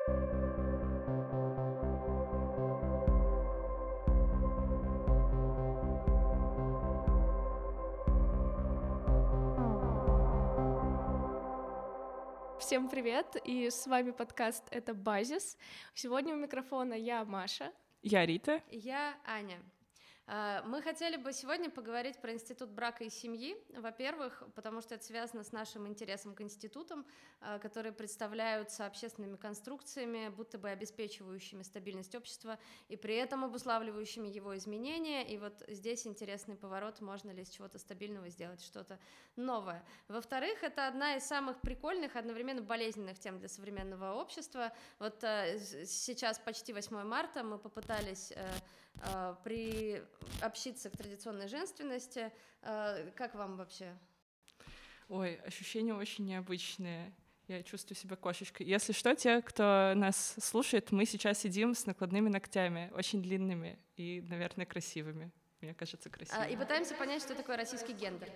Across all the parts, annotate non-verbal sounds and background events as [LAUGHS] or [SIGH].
Всем привет, и с вами подкаст «Это Базис». Сегодня у микрофона я, Маша. Я Рита. Я Аня. А, мы хотели бы сегодня поговорить про институт брака и семьи. Во-первых, потому что это связано с нашим интересом к институтам, а, которые представляются общественными конструкциями, будто бы обеспечивающими стабильность общества и при этом обуславливающими его изменения. И вот здесь интересный поворот, можно ли из чего-то стабильного сделать что-то новое. Во-вторых, это одна из самых прикольных, одновременно болезненных тем для современного общества. Вот а, сейчас почти 8 марта мы попытались э, э, приобщиться к традиционной женственности. Э, как вам вообще? Ой, ощущения очень необычные. Я чувствую себя кошечкой. Если что, те, кто нас слушает, мы сейчас сидим с накладными ногтями, очень длинными и, наверное, красивыми. Мне кажется, красивыми. И пытаемся понять, что такое российский гендер.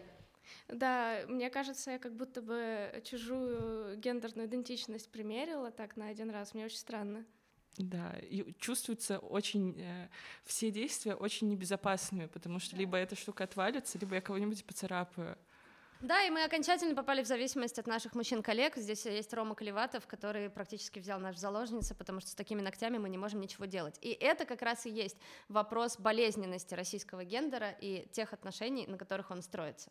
Да, мне кажется, я как будто бы чужую гендерную идентичность примерила так на один раз. Мне очень странно. Да, и чувствуются очень э, все действия очень небезопасными, потому что да. либо эта штука отвалится, либо я кого-нибудь поцарапаю. Да, и мы окончательно попали в зависимость от наших мужчин-коллег. Здесь есть Рома Колеватов, который практически взял наш заложницу, потому что с такими ногтями мы не можем ничего делать. И это как раз и есть вопрос болезненности российского гендера и тех отношений, на которых он строится.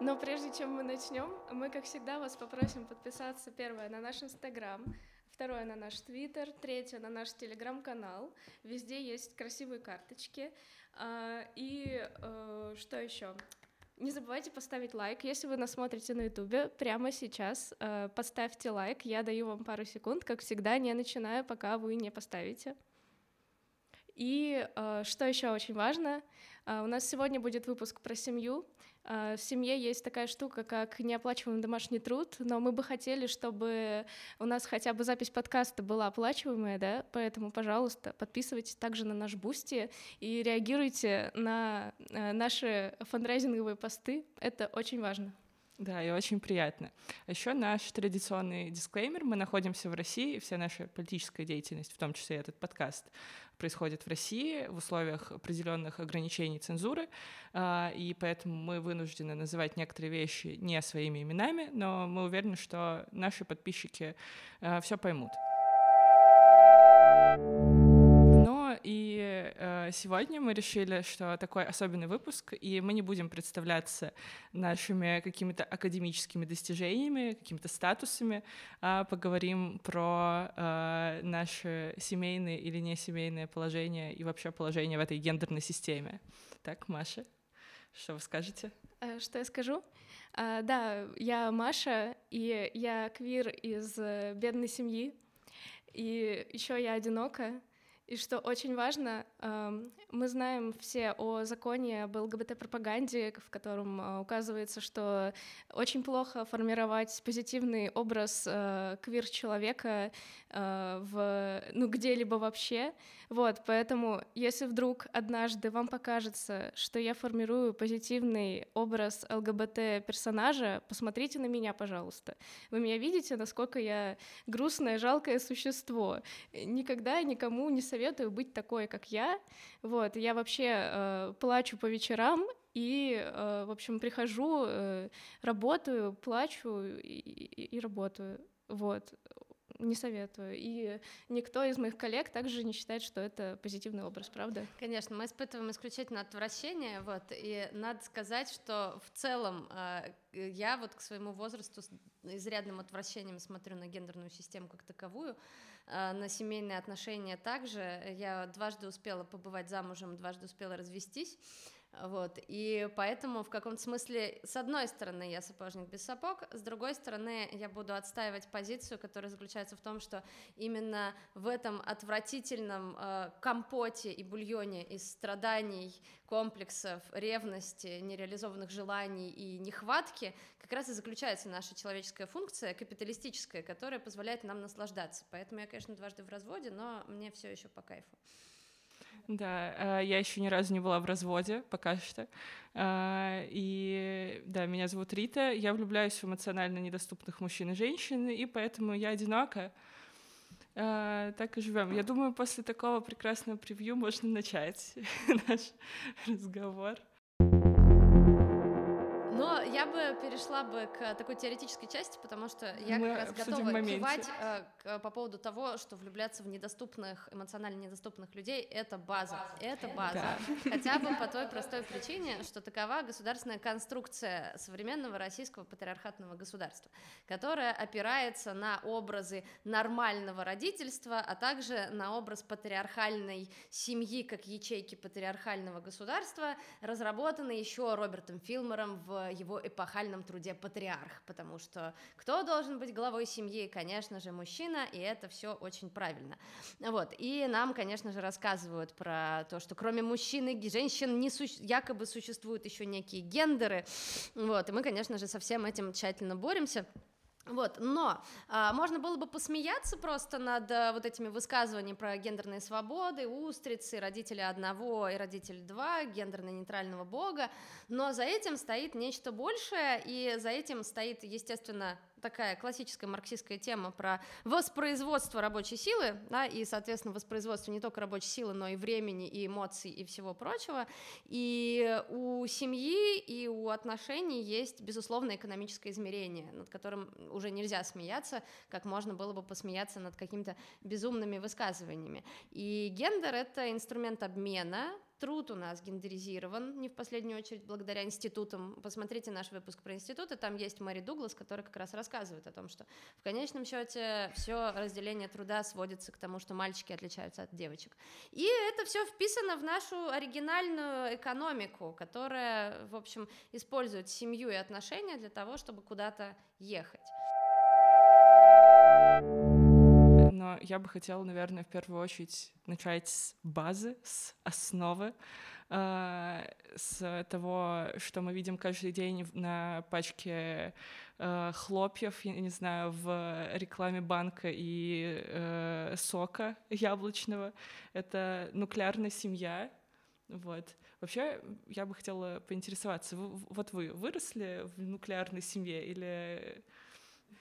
Но прежде чем мы начнем, мы, как всегда, вас попросим подписаться, первое, на наш Инстаграм, второе, на наш Твиттер, третье, на наш Телеграм-канал. Везде есть красивые карточки. А, и э, что еще? Не забывайте поставить лайк. Если вы нас смотрите на Ютубе, прямо сейчас э, поставьте лайк. Я даю вам пару секунд, как всегда, не начинаю, пока вы не поставите. И э, что еще очень важно, у нас сегодня будет выпуск про семью. А, в семье есть такая штука, как неоплачиваемый домашний труд, но мы бы хотели, чтобы у нас хотя бы запись подкаста была оплачиваемая, да, поэтому, пожалуйста, подписывайтесь также на наш Boosty и реагируйте на э, наши фандрайзинговые посты, это очень важно. Да, и очень приятно. Еще наш традиционный дисклеймер. Мы находимся в России, вся наша политическая деятельность, в том числе этот подкаст, происходит в России в условиях определенных ограничений цензуры, а, и поэтому мы вынуждены называть некоторые вещи не своими именами, но мы уверены, что наши подписчики а, все поймут. И э, сегодня мы решили, что такой особенный выпуск, и мы не будем представляться нашими какими-то академическими достижениями, какими-то статусами, а поговорим про э, наше семейное или не семейное положение и вообще положение в этой гендерной системе. Так, Маша, что вы скажете? Э, что я скажу? А, да, я Маша, и я квир из бедной семьи, и еще я одинока, и что очень важно, эм, мы знаем все о законе об ЛГБТ-пропаганде, в котором э, указывается, что очень плохо формировать позитивный образ э, квир-человека э, в, ну, где-либо вообще. Вот, поэтому, если вдруг однажды вам покажется, что я формирую позитивный образ ЛГБТ-персонажа, посмотрите на меня, пожалуйста. Вы меня видите, насколько я грустное, жалкое существо. Никогда никому не советую быть такой, как я. Вот, я вообще э, плачу по вечерам и, э, в общем, прихожу, э, работаю, плачу и, и, и работаю. Вот не советую. И никто из моих коллег также не считает, что это позитивный образ, правда? Конечно, мы испытываем исключительно отвращение, вот, и надо сказать, что в целом э, я вот к своему возрасту с изрядным отвращением смотрю на гендерную систему как таковую, на семейные отношения также. Я дважды успела побывать замужем, дважды успела развестись, вот, и поэтому в каком-то смысле, с одной стороны, я сапожник без сапог, с другой стороны, я буду отстаивать позицию, которая заключается в том, что именно в этом отвратительном э, компоте и бульоне из страданий, комплексов, ревности, нереализованных желаний и нехватки как раз и заключается наша человеческая функция, капиталистическая, которая позволяет нам наслаждаться. Поэтому я, конечно, дважды в разводе, но мне все еще по кайфу. Да, я еще ни разу не была в разводе, пока что. И да, меня зовут Рита, я влюбляюсь в эмоционально недоступных мужчин и женщин, и поэтому я одинока. Так и живем. Я думаю, после такого прекрасного превью можно начать [LAUGHS] наш разговор. Я бы перешла бы к такой теоретической части, потому что я Мы как раз готова кивать э, к, по поводу того, что влюбляться в недоступных, эмоционально недоступных людей — это база. Это база. Да. Хотя бы по той простой причине, что такова государственная конструкция современного российского патриархатного государства, которая опирается на образы нормального родительства, а также на образ патриархальной семьи как ячейки патриархального государства, разработанный еще Робертом Филмором в его эпохальном труде «Патриарх», потому что кто должен быть главой семьи? Конечно же, мужчина, и это все очень правильно. Вот, и нам, конечно же, рассказывают про то, что кроме мужчин и женщин не су якобы существуют еще некие гендеры, вот, и мы, конечно же, со всем этим тщательно боремся. Вот, но а, можно было бы посмеяться просто над а, вот этими высказываниями про гендерные свободы, устрицы, родители одного и родители два, гендерно-нейтрального бога, но за этим стоит нечто большее, и за этим стоит, естественно, такая классическая марксистская тема про воспроизводство рабочей силы, да, и, соответственно, воспроизводство не только рабочей силы, но и времени, и эмоций, и всего прочего. И у семьи и у отношений есть, безусловно, экономическое измерение, над которым уже нельзя смеяться, как можно было бы посмеяться над какими-то безумными высказываниями. И гендер — это инструмент обмена, Труд у нас гендеризирован, не в последнюю очередь благодаря институтам. Посмотрите наш выпуск про институты, там есть Мэри Дуглас, которая как раз рассказывает о том, что в конечном счете все разделение труда сводится к тому, что мальчики отличаются от девочек. И это все вписано в нашу оригинальную экономику, которая, в общем, использует семью и отношения для того, чтобы куда-то ехать но я бы хотела, наверное, в первую очередь начать с базы, с основы, э, с того, что мы видим каждый день на пачке э, хлопьев, я не знаю, в рекламе банка и э, сока яблочного. Это нуклеарная семья, вот. Вообще, я бы хотела поинтересоваться, вот вы выросли в нуклеарной семье или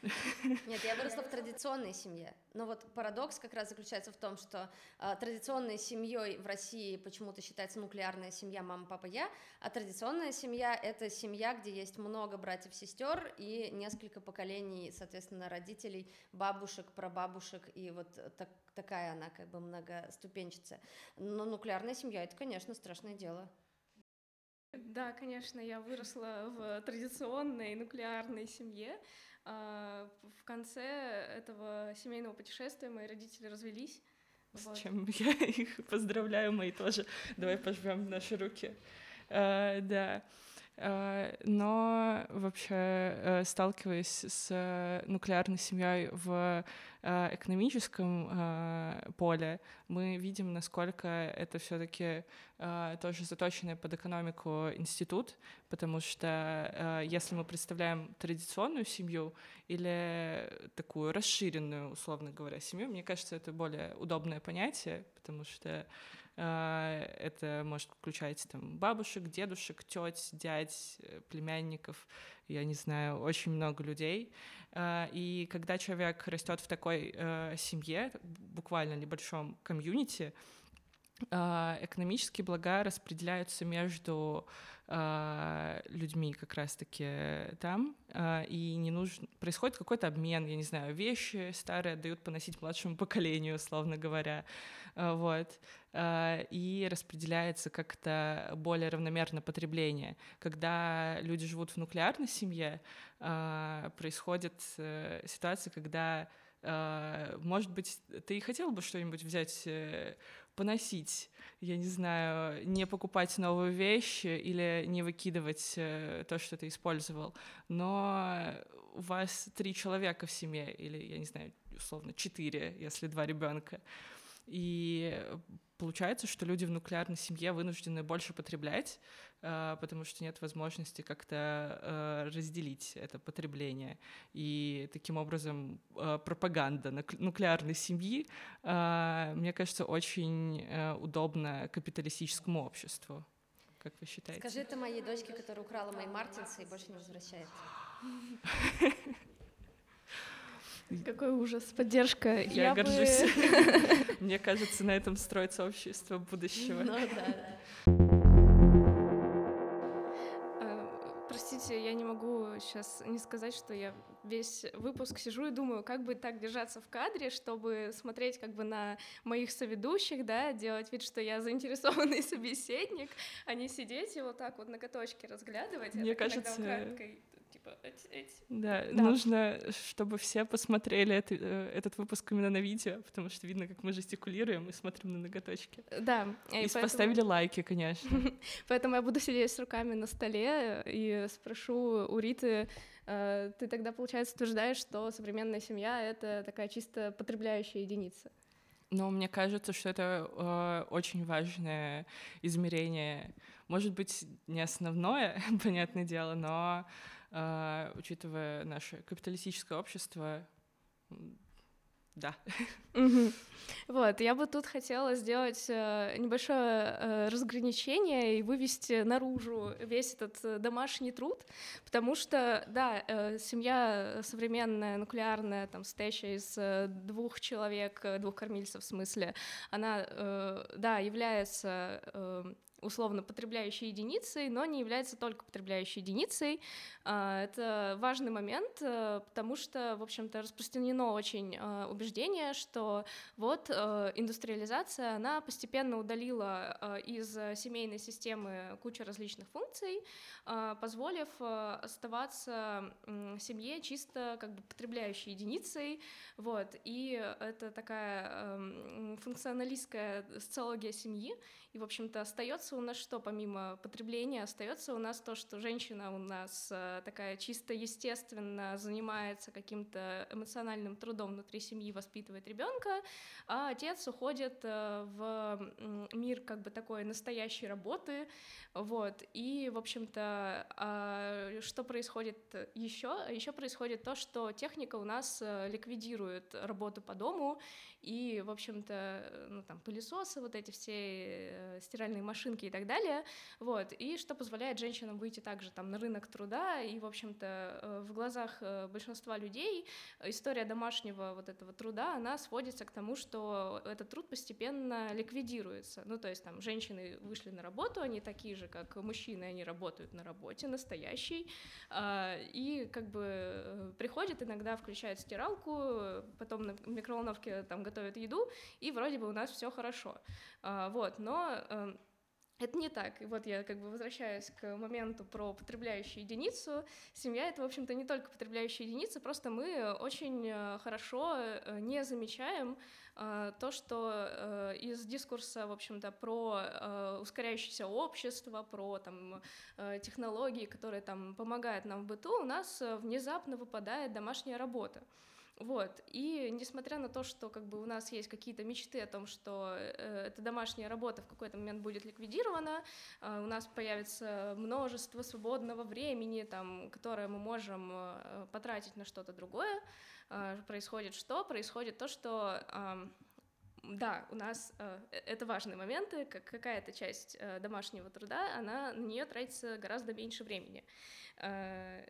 [LAUGHS] нет, я выросла в традиционной семье. Но вот парадокс как раз заключается в том, что э, традиционной семьей в России почему-то считается нуклеарная семья мама, папа, я, а традиционная семья — это семья, где есть много братьев-сестер и несколько поколений, соответственно, родителей, бабушек, прабабушек, и вот так, такая она как бы многоступенчатая. Но нуклеарная семья — это, конечно, страшное дело. Да, конечно, я выросла в традиционной нуклеарной семье, в конце этого семейного путешествия мои родители развелись. С вот. чем [LAUGHS] я их поздравляю, мои тоже. Давай пожмем наши руки. Uh, да. Uh, но вообще, uh, сталкиваясь с нуклеарной семьей в Э, экономическом э, поле мы видим, насколько это все-таки э, тоже заточенный под экономику институт, потому что если мы представляем традиционную семью или такую расширенную, условно говоря, семью, мне кажется, это более удобное понятие, потому что это может включать там бабушек, дедушек, теть, дядь, племянников, я не знаю, очень много людей. Э, и когда человек растет в такой э, семье, буквально небольшом комьюнити, э, экономические блага распределяются между людьми как раз-таки там, и не нужно... Происходит какой-то обмен, я не знаю, вещи старые отдают поносить младшему поколению, условно говоря, вот, и распределяется как-то более равномерно потребление. Когда люди живут в нуклеарной семье, а, происходит э, ситуация, когда, а, может быть, ты и хотел бы что-нибудь взять, э, поносить, я не знаю, не покупать новую вещь или не выкидывать э, то, что ты использовал, но у вас три человека в семье, или, я не знаю, условно, четыре, если два ребенка. И получается, что люди в нуклеарной семье вынуждены больше потреблять, потому что нет возможности как-то э, разделить это потребление. И таким образом э, пропаганда нуклеарной семьи, мне кажется, очень удобна капиталистическому обществу. Как вы считаете? Скажи это моей дочке, которая украла мои мартинсы и больше не возвращается. [LAUGHS] Какой ужас, поддержка. Я, Я горжусь. [LAUGHS] Мне кажется, на этом строится общество будущего. Ну да. Простите, я не могу сейчас не сказать, что я весь выпуск сижу и думаю, как бы так держаться в кадре, чтобы смотреть как бы на моих соведущих, да, делать вид, что я заинтересованный [LAUGHS] собеседник, а не сидеть и вот так вот на каточке разглядывать. Мне кажется, типа эти, эти. Да, да, нужно, чтобы все посмотрели это, э, этот выпуск именно на видео, потому что видно, как мы жестикулируем и смотрим на ноготочки. Да. И, и поэтому... поставили лайки, конечно. [LAUGHS] Поэтому я буду сидеть с руками на столе и спрошу у Риты, э, ты тогда, получается, утверждаешь, что современная семья — это такая чисто потребляющая единица? Но мне кажется, что это э, очень важное измерение. Может быть, не основное, [LAUGHS] понятное дело, но а, учитывая наше капиталистическое общество, да. Вот, я бы тут хотела сделать э, небольшое э, разграничение и вывести наружу весь этот э, домашний труд, потому что, да, семья современная, нуклеарная, там, состоящая из двух человек, двух кормильцев в смысле, она, да, является условно потребляющей единицей, но не является только потребляющей единицей. А, это важный момент, э, потому что, в общем-то, распространено очень э, убеждение, что вот э, индустриализация, она постепенно удалила из семейной системы кучу различных функций, позволив оставаться семье чисто как бы потребляющей единицей, вот, и это такая эм, функционалистская социология семьи, и, в общем-то, остается у нас что, помимо потребления, остается у нас то, что женщина у нас э, такая чисто естественно занимается каким-то эмоциональным трудом внутри семьи, воспитывает ребенка, а отец уходит э, в мир как бы такой настоящей работы, вот, и, в общем-то, а, что происходит еще? Еще происходит то, что техника у нас э, ликвидирует работу по дому, и, в общем-то, ну, там, пылесосы, вот эти все стиральные машинки и так далее, вот, и что позволяет женщинам выйти также там на рынок труда, и, в общем-то, э, в глазах э, большинства людей история домашнего вот этого труда, она сводится к тому, что этот труд постепенно ликвидируется, ну, то есть там женщины вышли на работу, они такие же, как мужчины, они работают на работе, настоящей, а, и как бы приходят иногда, включают стиралку, потом на микроволновке там готовят еду, и вроде бы у нас все хорошо. А, вот, но это не так. И вот я как бы возвращаюсь к моменту про потребляющую единицу. Семья — это, в общем-то, не только потребляющая единица, просто мы очень э, хорошо э, не замечаем э, то, что из дискурса, в общем-то, про ускоряющееся общество, про там, технологии, которые там помогают нам в быту, у нас внезапно выпадает домашняя работа. Вот. И несмотря на то, что как бы у нас есть какие-то мечты о том, что э, эта домашняя работа в какой-то момент будет ликвидирована, э, у нас появится множество свободного времени, там, которое мы можем э, потратить на что-то другое, э, происходит что? Происходит то, что э, да, у нас э, это важные моменты, как какая-то часть э, домашнего труда, она на нее тратится гораздо меньше времени. Э,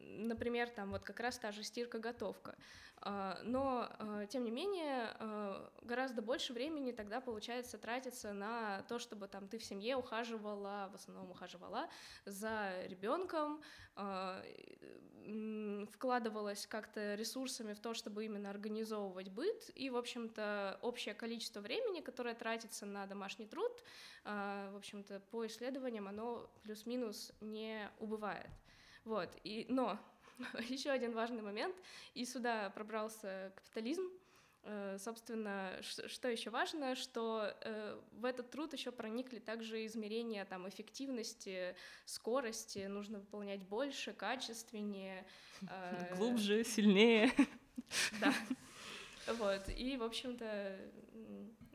например, там вот как раз та же стирка-готовка. А, но, а, тем не менее, а, гораздо больше времени тогда, получается, тратится на то, чтобы там ты в семье ухаживала, в основном ухаживала за ребенком, вкладывалась как-то ресурсами в то, чтобы именно организовывать быт, и, в общем-то, общее количество времени, которое тратится на домашний труд, в общем-то, по исследованиям, оно плюс-минус не убывает. Вот, и, но [LAUGHS] еще один важный момент, и сюда пробрался капитализм, э, Собственно, что еще важно, что э, в этот труд еще проникли также измерения там, эффективности, скорости, нужно выполнять больше, качественнее. Э, [LAUGHS] Глубже, сильнее. [LAUGHS] Да. Вот. И, в общем-то,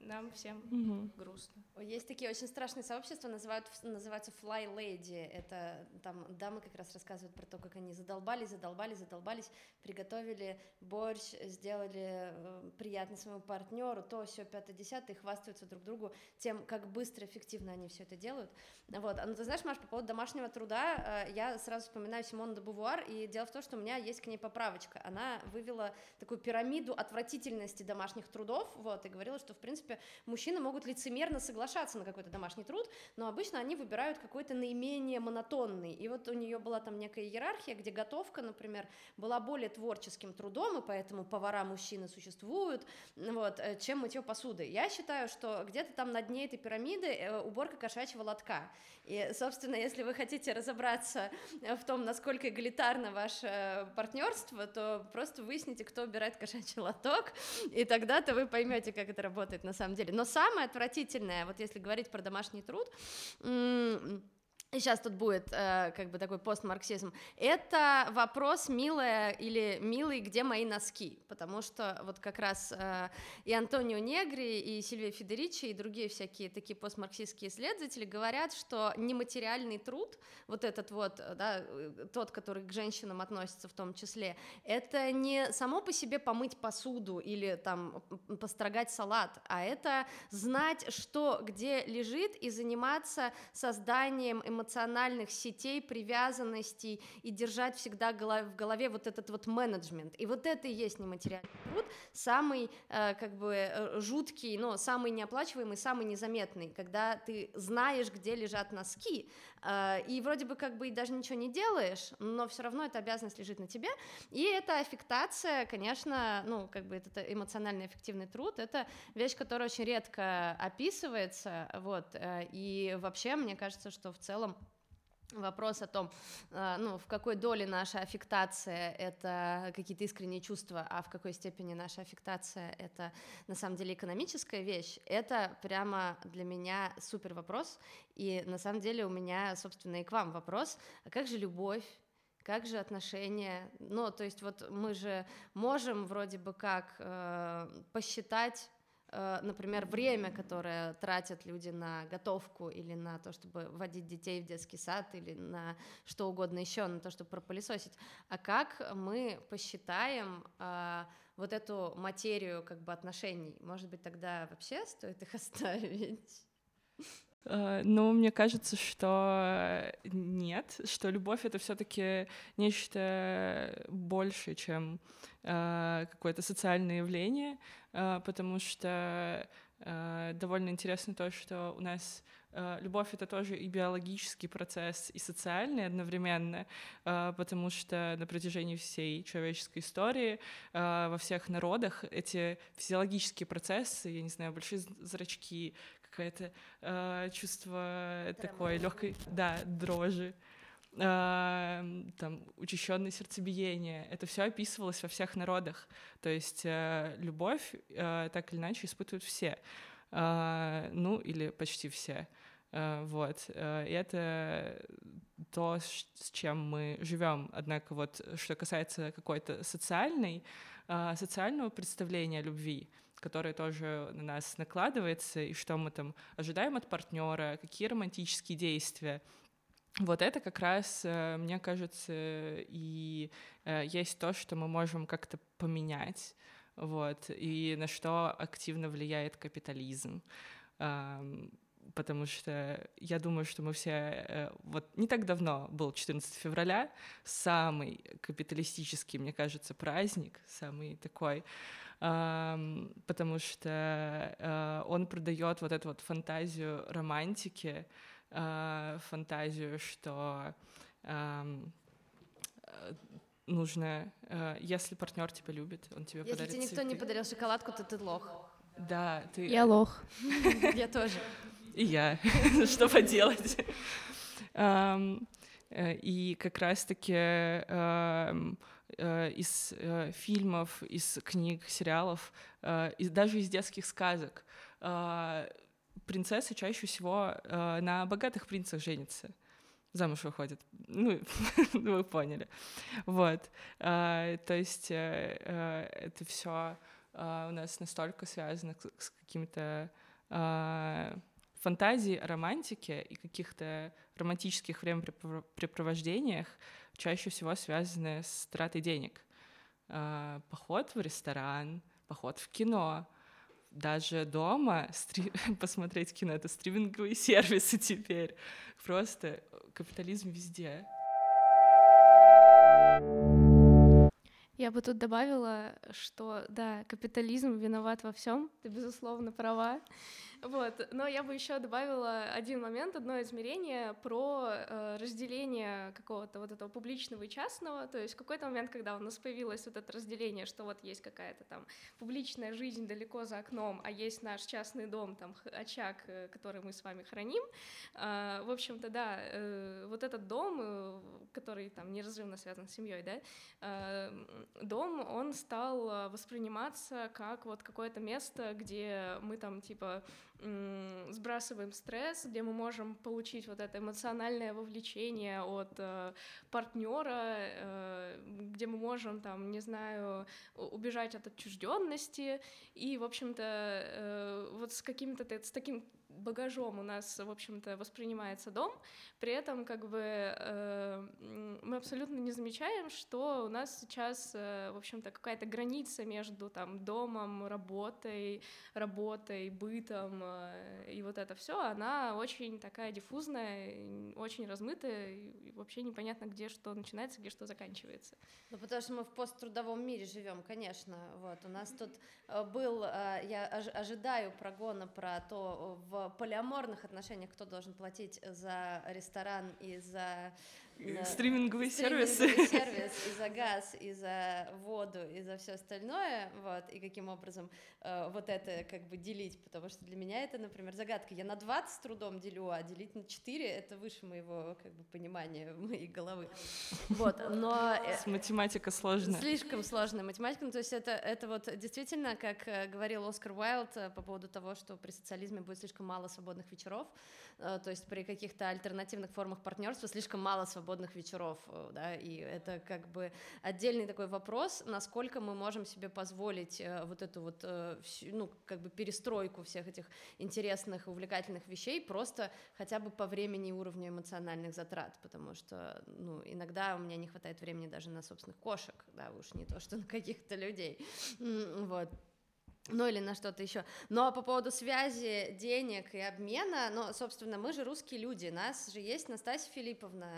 нам всем Мгм. грустно. Есть такие очень страшные сообщества, называют, называются Fly Lady. Это там дамы как раз рассказывают про то, как они задолбались, задолбались, задолбались, приготовили борщ, сделали э, приятно своему партнеру, то все пятое, десятое, и хвастаются друг другу тем, как быстро, эффективно они все это делают. Вот. А ну ты знаешь, Маш, по поводу домашнего труда, э, я сразу вспоминаю Симону де Бувуар, и дело в том, что у меня есть к ней поправочка. Она вывела такую пирамиду отвратительности домашних трудов, вот, и говорила, что, в принципе, мужчины могут лицемерно соглашаться на какой-то домашний труд, но обычно они выбирают какой-то наименее монотонный. И вот у нее была там некая иерархия, где готовка, например, была более творческим трудом, и поэтому повара-мужчины существуют, вот, э, чем мытье посуды. Я считаю, что где-то там на дне этой пирамиды э, уборка кошачьего лотка. И, собственно, если вы хотите разобраться в том, насколько эгалитарно ваше партнерство, то просто выясните, кто убирает кошачий лоток, и тогда-то вы поймете, как это работает на самом деле. Но самое отвратительное, вот если говорить про домашний труд, сейчас тут будет э, как бы такой постмарксизм, это вопрос милая или милый, где мои носки, потому что вот как раз э, и Антонио Негри, и Сильвия Федеричи, и другие всякие такие постмарксистские исследователи говорят, что нематериальный труд, вот этот вот, да, э, тот, который к женщинам относится в том числе, это не само по себе помыть посуду или там построгать салат, а это знать, что где лежит, и заниматься созданием эмоциональных сетей, привязанностей и держать всегда в голове вот этот вот менеджмент. И вот это и есть нематериальный труд, самый э, как бы э, жуткий, но самый неоплачиваемый, самый незаметный, когда ты знаешь, где лежат носки, и вроде бы как бы и даже ничего не делаешь, но все равно эта обязанность лежит на тебе, и эта аффектация, конечно, ну, как бы это эмоционально эффективный труд, это вещь, которая очень редко описывается, вот, э, и вообще, мне кажется, что в целом вопрос о том, э, ну, в какой доле наша аффектация — это какие-то искренние чувства, а в какой степени наша аффектация — это на самом деле экономическая вещь, это прямо для меня супер вопрос, и на самом деле у меня, собственно, и к вам вопрос, а как же любовь, как же отношения? Ну, то есть вот мы же можем вроде бы как э, посчитать например, время, которое тратят люди на готовку или на то, чтобы водить детей в детский сад или на что угодно еще, на то, чтобы пропылесосить. А как мы посчитаем э, вот эту материю как бы отношений? Может быть, тогда вообще стоит их [LAUGHS] оставить? Э, Ну, мне кажется, что нет, что любовь это все-таки нечто большее, чем э, какое-то социальное явление, э, потому что э, довольно интересно то, что у нас э, любовь это тоже и биологический процесс, и социальный одновременно, э, потому что на протяжении всей человеческой истории э, во всех народах эти физиологические процессы, я не знаю, большие зрачки, какое-то э, чувство такой легкой, да, дрожи, э, там учащенное сердцебиение. Это все описывалось во всех народах. То есть э, любовь э, так или иначе испытывают все, Э, ну или почти все. Э, Вот. Э, И это то, с чем мы живем. Однако вот что касается какой-то социальной, э, социального представления о любви, которое тоже на нас накладывается, и что мы там ожидаем от партнера, какие романтические действия. Вот это как раз, э, мне кажется, и э, есть то, что мы можем как-то поменять, вот, и на что активно влияет капитализм. Потому что я думаю, что мы все... э, Вот не так давно был 14 февраля, самый капиталистический, мне кажется, праздник, самый такой, потому что э, он продает вот эту вот фантазию романтики, э, фантазию, что э, нужно, если партнер тебя любит, он тебе Если подарит тебе никто не цветы. подарил шоколадку, то ты лох. Да, ты... Я лох. [LAUGHS] Я тоже. И я. [LAUGHS] Что поделать? И как раз-таки ам, э, из э, фильмов, из книг, сериалов, э, и даже из детских сказок э, принцессы чаще всего э, на богатых принцах женятся замуж выходят. [LAUGHS] Ну, вы поняли. Вот. А, То есть э, э, это все uh, у нас настолько связано с, какими-то uh, фантазией о романтике и каких-то романтических времяпрепровождениях, чаще всего связаны с тратой денег. Uh, поход в ресторан, поход в кино, даже дома стри... [LAUGHS] посмотреть кино — это стриминговые [LAUGHS] сервисы теперь. Просто капитализм везде. Я бы тут добавила, что да, капитализм виноват во всем, ты безусловно права. Вот. Но я бы еще добавила один момент, одно измерение про э, разделение какого-то вот этого публичного и частного. То есть в какой-то момент, когда у нас появилось вот это разделение, что вот есть какая-то там публичная жизнь далеко за окном, а есть наш частный дом, там очаг, э, который мы с вами храним. Э, в общем-то, да, э, вот этот дом, э, который там неразрывно связан с семьей, да, э, дом, он стал восприниматься как вот какое-то место, где мы там типа сбрасываем стресс, где мы можем получить вот это эмоциональное вовлечение от э, партнера, э, где мы можем там, не знаю, убежать от отчужденности и, в общем-то, э, вот с каким-то с таким багажом у нас, в общем-то, воспринимается дом, при этом как бы э, мы абсолютно не замечаем, что у нас сейчас, э, в общем-то, какая-то граница между там домом, работой, работой, бытом э, и вот это все, она очень такая диффузная, очень размытая, и вообще непонятно, где что начинается, где что заканчивается. Ну, потому что мы в посттрудовом мире живем, конечно. Вот у нас тут э, был, э, я ожидаю прогона про то в полиаморных отношениях кто должен платить за ресторан и за [LAUGHS] стриминговые сервисы. сервис, [LAUGHS] и за газ, и за воду, и за все остальное, вот, и каким образом э, вот это как бы делить, потому что для меня это, например, загадка. Я на 20 с трудом делю, а делить на 4 — это выше моего как бы понимания [LAUGHS] моей головы. Вот, но... Э, С математика сложная. Слишком сложная математика, ну, то есть это, это вот действительно, как э, говорил Оскар Уайлд э, по поводу того, что при социализме будет слишком мало свободных вечеров, Э, то есть при каких-то альтернативных формах партнерства слишком мало свободных вечеров, э, да, и это как бы отдельный такой вопрос, насколько мы можем себе позволить э, вот эту вот, ну, как бы перестройку всех этих интересных, увлекательных вещей просто хотя бы по времени и уровню эмоциональных затрат, потому что, ну, иногда у меня не хватает времени даже на собственных кошек, да, уж не то, что на каких-то людей, вот, ну или на что-то еще. Но по поводу связи денег и обмена, ну, собственно, мы же русские люди, нас же есть Настасья Филипповна,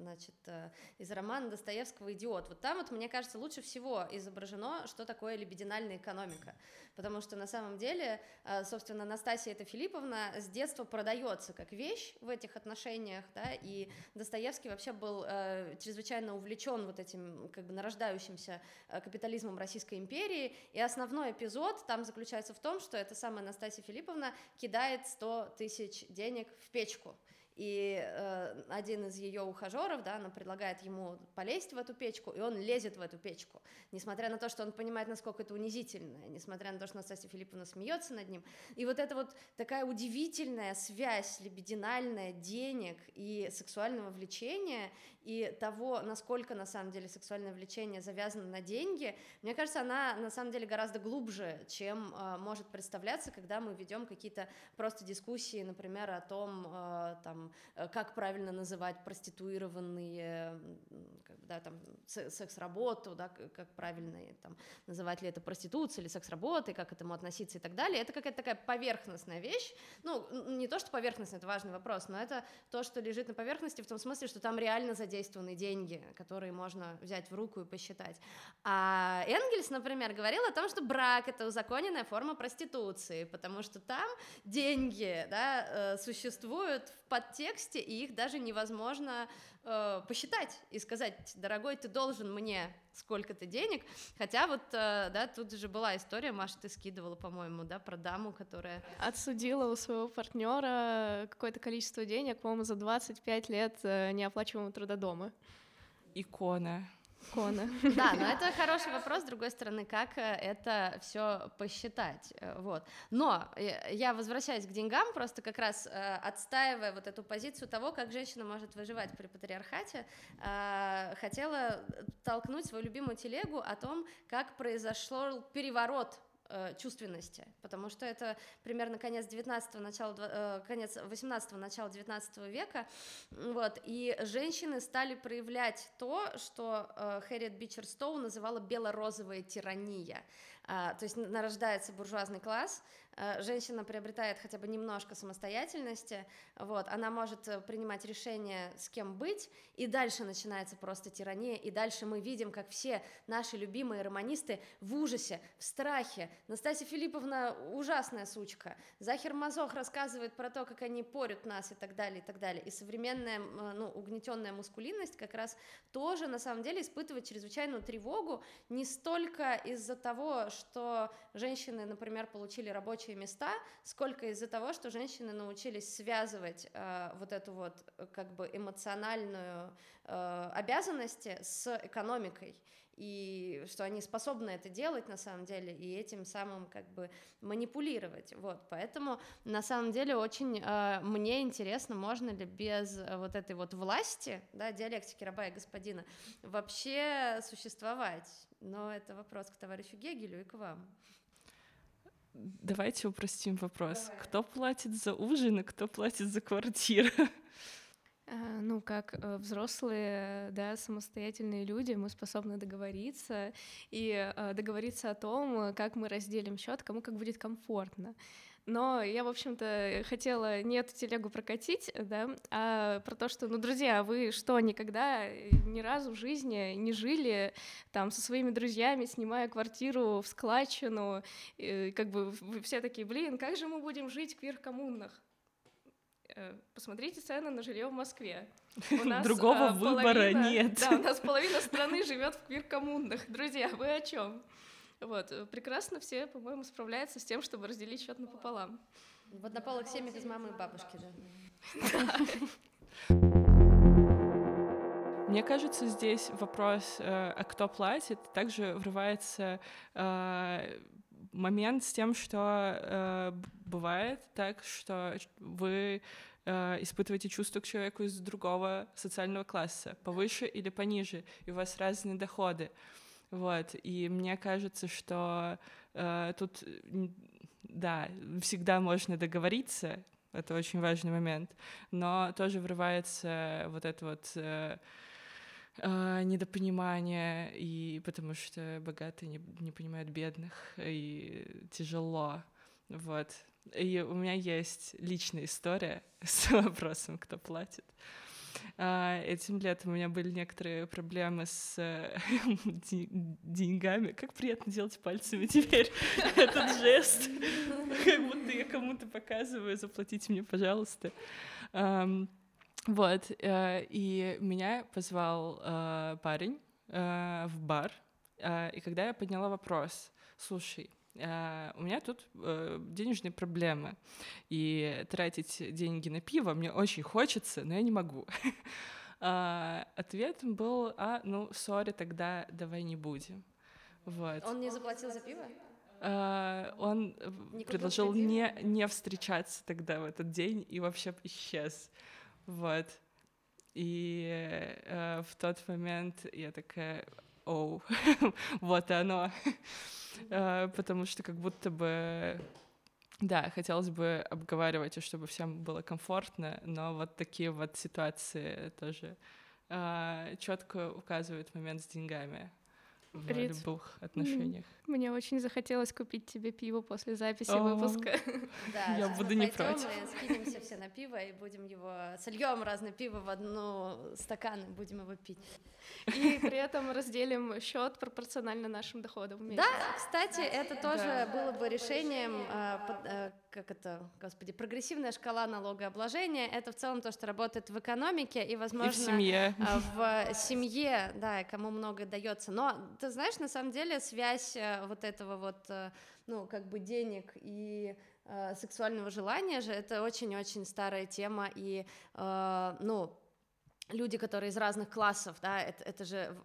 значит, э, из романа Достоевского «Идиот». Вот там вот, мне кажется, лучше всего изображено, что такое либидинальная экономика, потому что на самом деле, э, собственно, Настасья эта Филипповна с детства продается как вещь в этих отношениях, да, и Достоевский вообще был э, чрезвычайно увлечен вот этим как бы нарождающимся капитализмом Российской империи, и основной эпизод эпизод там заключается в том, что эта самая Анастасия Филипповна кидает 100 тысяч денег в печку. И э, один из ее ухажеров, да, она предлагает ему полезть в эту печку, и он лезет в эту печку, несмотря на то, что он понимает, насколько это унизительно, несмотря на то, что Настасья Филипповна смеется над ним. И вот эта вот такая удивительная связь лебединальная денег и сексуального влечения, и того, насколько на самом деле сексуальное влечение завязано на деньги, мне кажется, она на самом деле гораздо глубже, чем э, может представляться, когда мы ведем какие-то просто дискуссии, например, о том, э, там, э, как правильно называть проституированные, да, там, секс-работу, да, как правильно там, называть ли это проституцией или секс-работой, как к этому относиться и так далее. Это какая-то такая поверхностная вещь. Ну, не то, что поверхностная, это важный вопрос, но это то, что лежит на поверхности в том смысле, что там реально задействованы деньги, которые можно взять в руку и посчитать. А Энгельс, например, говорил о том, что брак — это узаконенная форма проституции, потому что там деньги да, э, существуют в подтексте, и их даже невозможно э, посчитать и сказать, дорогой, ты должен мне сколько-то денег, хотя вот, э, да, тут же была история, Маша, ты скидывала, по-моему, да, про даму, которая... Отсудила у своего партнера какое-то количество денег, по-моему, за 25 лет э, неоплачиваемого труда дома. Икона. Кона. [LAUGHS] Да, но это хороший вопрос, с другой стороны, как э, это все посчитать, э, вот. Но э, я возвращаюсь к деньгам, просто как раз отстаивая вот эту позицию того, как женщина может выживать при патриархате, хотела толкнуть свою любимую телегу о том, как произошел переворот э, чувственности, потому что это примерно конец 19 начало, э, конец 18 начало 19 века, вот, и женщины стали проявлять то, что э, Хэрриет Бичер Стоу называла бело-розовая тирания, а, то есть нарождается буржуазный класс, женщина приобретает хотя бы немножко самостоятельности, вот, она может э, принимать решение, с кем быть, и дальше начинается просто тирания, и дальше мы видим, как все наши любимые романисты в ужасе, в страхе. Настасья Филипповна ужасная сучка, Захер Мазох рассказывает про то, как они порют нас и так далее, и так далее. И современная, ну, угнетенная мускулинность как раз тоже, на самом деле, испытывает чрезвычайную тревогу не столько из-за того, что женщины, например, получили рабочие места, сколько из-за того, что женщины научились связывать э, вот эту вот э, как бы эмоциональную э, обязанности с экономикой и что они способны это делать на самом деле и этим самым как бы манипулировать вот поэтому на самом деле очень э, мне интересно можно ли без вот этой вот власти да диалектики раба и господина вообще существовать но это вопрос к товарищу Гегелю и к вам. Давайте упростим вопрос. Давай. Кто платит за ужин и кто платит за квартиру? А, ну, как э, взрослые, да, самостоятельные люди, мы способны договориться и э, договориться о том, как мы разделим счет, кому как будет комфортно. Но я, в общем-то, хотела не эту телегу прокатить, да, а про то, что, ну, друзья, вы что, никогда ни разу в жизни не жили там со своими друзьями, снимая квартиру в складчину, и, как бы вы все такие, блин, как же мы будем жить в квир-коммунах? Э, посмотрите цены на жилье в Москве. У нас, Другого а, выбора половина, нет. Да, у нас половина страны живет в квир-коммунах. Друзья, вы о чем? Вот, э, прекрасно все, по-моему, справляются с тем, чтобы разделить счет напополам. В однополых семьях без мамы и бабушки, да. Мне кажется, здесь вопрос, э, а кто платит, также врывается э, момент с тем, что бывает так, что вы испытываете чувство к человеку из другого социального класса, повыше или пониже, и у вас разные доходы. Вот, и мне кажется, что э, тут, да, всегда можно договориться, это очень важный момент, но тоже врывается вот это вот э, э, недопонимание, и потому что богатые не, не понимают бедных, и тяжело, вот. И у меня есть личная история [LAUGHS] с вопросом, кто платит. А, этим летом у меня были некоторые проблемы с э, [LAUGHS] деньгами. Как приятно делать пальцами теперь [LAUGHS] этот жест. Как будто я кому-то показываю, заплатите мне, пожалуйста. Вот, э, и меня позвал э, парень в бар, и когда я подняла вопрос, слушай, Uh, у меня тут uh, денежные проблемы, и тратить деньги на пиво мне очень хочется, но я не могу. [LAUGHS] uh, ответом был, а, ну, сори, тогда давай не будем. Вот. Он не заплатил за пиво? Uh, он не предложил не, не встречаться тогда в этот день и вообще исчез. Вот. И uh, в тот момент я такая, оу, [LAUGHS] вот оно. Э, потому что как будто бы да, хотелось бы обговаривать, и чтобы всем было комфортно, но вот такие вот ситуации тоже э, четко указывают момент с деньгами в Рит, любых отношениях. Мне очень захотелось купить тебе пиво после записи О, выпуска. [LAUGHS] Да, я буду не против. Мы скинемся все на пиво и будем его сольем разное пиво в одну стакан и будем его пить. И при этом разделим счет пропорционально нашим доходам. Да, кстати, это тоже было бы решением, а, э, как это, господи, прогрессивная шкала налогообложения. Это в целом то, что работает в экономике и, возможно, и в семье. В семье, да, кому много дается. Но ты знаешь, на самом деле связь э, вот этого вот, э, ну, как бы денег и сексуального желания же это очень-очень старая тема. И, ну, люди, которые из разных классов, да, это, это же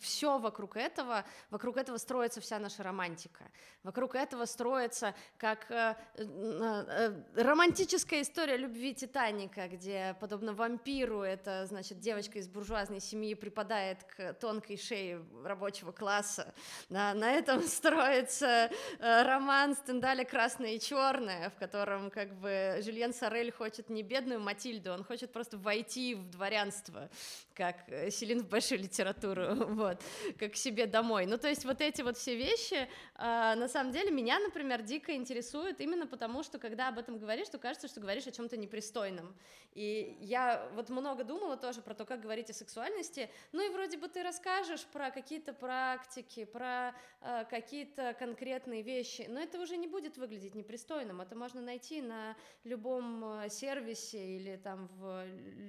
все вокруг этого, вокруг этого строится вся наша романтика, вокруг этого строится как э, э, э, романтическая история любви Титаника, где, подобно вампиру, это, значит, девочка из буржуазной семьи припадает к тонкой шее рабочего класса, да, на этом [LAUGHS] строится э, роман Стендаля «Красное и черное», в котором, как бы, Жюльен Сорель хочет не бедную Матильду, он хочет просто войти в дворянство, как э, Селин в большую литературу, [LAUGHS] вот, как к себе домой. Ну, то есть вот эти вот все вещи, э, на самом деле, меня, например, дико интересуют именно потому, что когда об этом говоришь, то кажется, что говоришь о чем-то непристойном. И я вот много думала тоже про то, как говорить о сексуальности, ну и вроде бы ты расскажешь про какие-то практики, про э, какие-то конкретные вещи, но это уже не будет выглядеть непристойным, это можно найти на любом э, сервисе или там в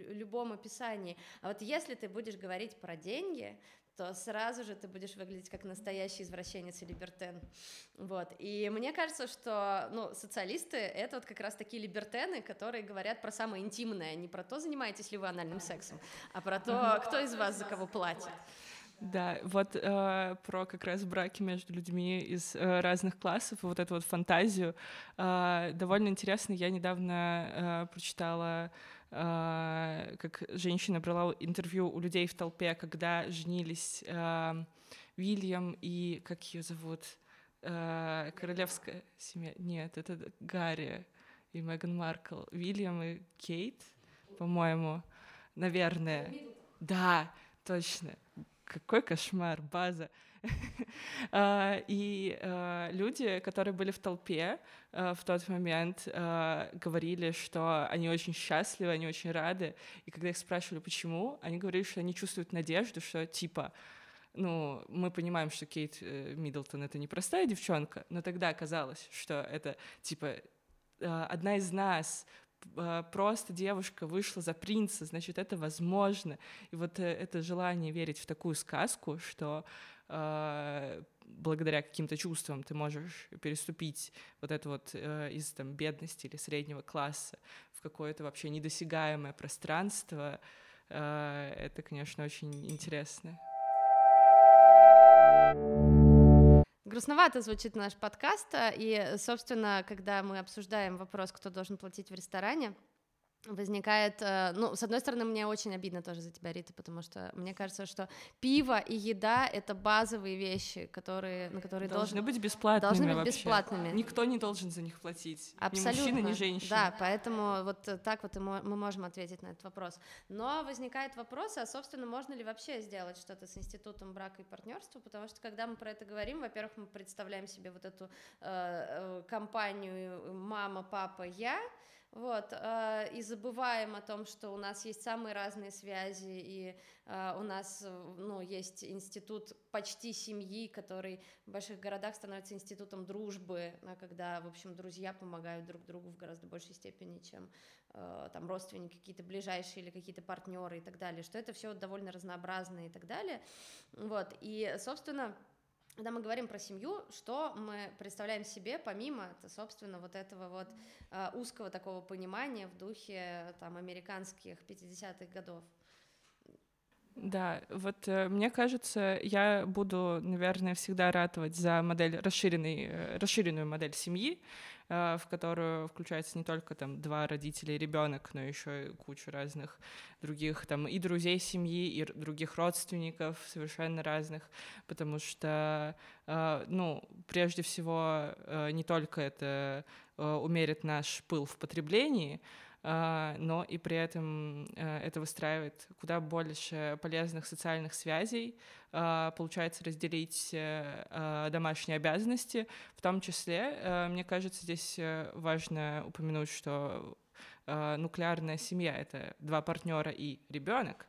любом описании. А вот если если ты будешь говорить про деньги, то сразу же ты будешь выглядеть как настоящий извращенец и либертен. Вот. И мне кажется, что ну, социалисты — это вот как раз такие либертены, которые говорят про самое интимное, не про то, занимаетесь ли вы анальным сексом, а про то, кто из вас за кого платит. Да, вот э, про как раз браки между людьми из э, разных классов, вот эту вот фантазию. Э, довольно интересно, я недавно э, прочитала а, как женщина брала интервью у людей в толпе, когда женились а, Вильям и, как ее зовут, а, королевская семья, нет, это Гарри и Меган Маркл, Вильям и Кейт, по-моему, наверное. Да, точно. Какой кошмар, база. А, и а, люди, которые были в толпе а, в тот момент, говорили, что они очень счастливы, они очень рады. И когда их спрашивали, почему, они говорили, что они чувствуют надежду, что типа ну, мы понимаем, что Кейт э, Миддлтон — это непростая девчонка, но тогда казалось, что это, типа, одна из нас, просто девушка вышла за принца, значит, это возможно. И вот э, это желание верить в такую сказку, что а, благодаря каким-то чувствам ты можешь переступить вот это вот э, из там бедности или среднего класса в какое-то вообще недосягаемое пространство, э, это, конечно, очень интересно. Грустновато звучит наш подкаст, и, собственно, когда мы обсуждаем вопрос, кто должен платить в ресторане, возникает, э, ну, с одной стороны, мне очень обидно тоже за тебя, Рита, потому что мне кажется, что пиво и еда — это базовые вещи, которые, на которые должны должен, быть бесплатными должны быть вообще. бесплатными. Никто не должен за них платить. Абсолютно. Ни мужчина, ни женщина. Да, поэтому вот так вот мы можем ответить на этот вопрос. Но возникает вопрос, а, собственно, можно ли вообще сделать что-то с институтом брака и партнерства, потому что, когда мы про это говорим, во-первых, мы представляем себе вот эту э, э компанию «мама, папа, я», вот, э, и забываем о том, что у нас есть самые разные связи, и э, у нас, ну, есть институт почти семьи, который в больших городах становится институтом дружбы, когда, в общем, друзья помогают друг другу в гораздо большей степени, чем э, там родственники какие-то ближайшие или какие-то партнеры и так далее, что это все довольно разнообразно и так далее, вот, и, собственно, когда мы говорим про семью, что мы представляем себе, помимо, собственно, вот этого вот э, узкого такого понимания в духе там американских 50-х годов? Да, вот э, мне кажется, я буду, наверное, всегда ратовать за модель расширенной, э, расширенную модель семьи, э, в которую включается не только там два родителя и ребенок, но еще и куча разных других там и друзей семьи, и других родственников совершенно разных, потому что, ну, прежде всего, не только это умерит наш пыл в потреблении, но и при этом э, это выстраивает куда больше полезных социальных связей, а, получается разделить э, а, домашние обязанности, в том числе, э, мне кажется, здесь важно упомянуть, что нуклеарная семья — это два партнера и ребенок,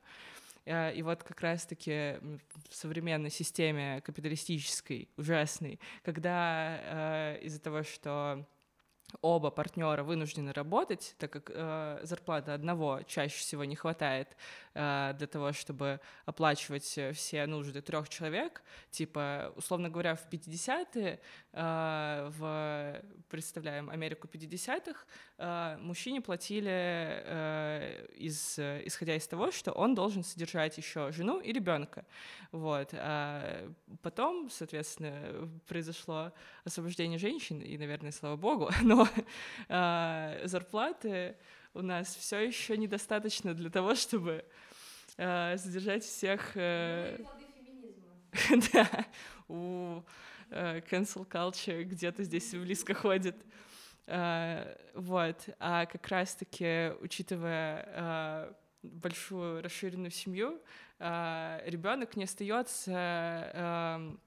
и вот как раз-таки в современной системе капиталистической, ужасной, когда из-за того, что оба партнера вынуждены работать, так как э, зарплаты одного чаще всего не хватает для того, чтобы оплачивать все нужды трех человек. Типа, условно говоря, в 50-е, э, в, представляем Америку 50-х, э, мужчине платили, э, из, исходя из того, что он должен содержать еще жену и ребенка. Вот. А потом, соответственно, произошло освобождение женщин, и, наверное, слава богу, [LAUGHS] но э, зарплаты у нас все еще недостаточно для того, чтобы э, содержать всех... Э, [LAUGHS] да, у э, cancel culture где-то здесь близко ходит. Uh, вот, а как раз-таки, учитывая uh, большую расширенную семью, ребенок не остается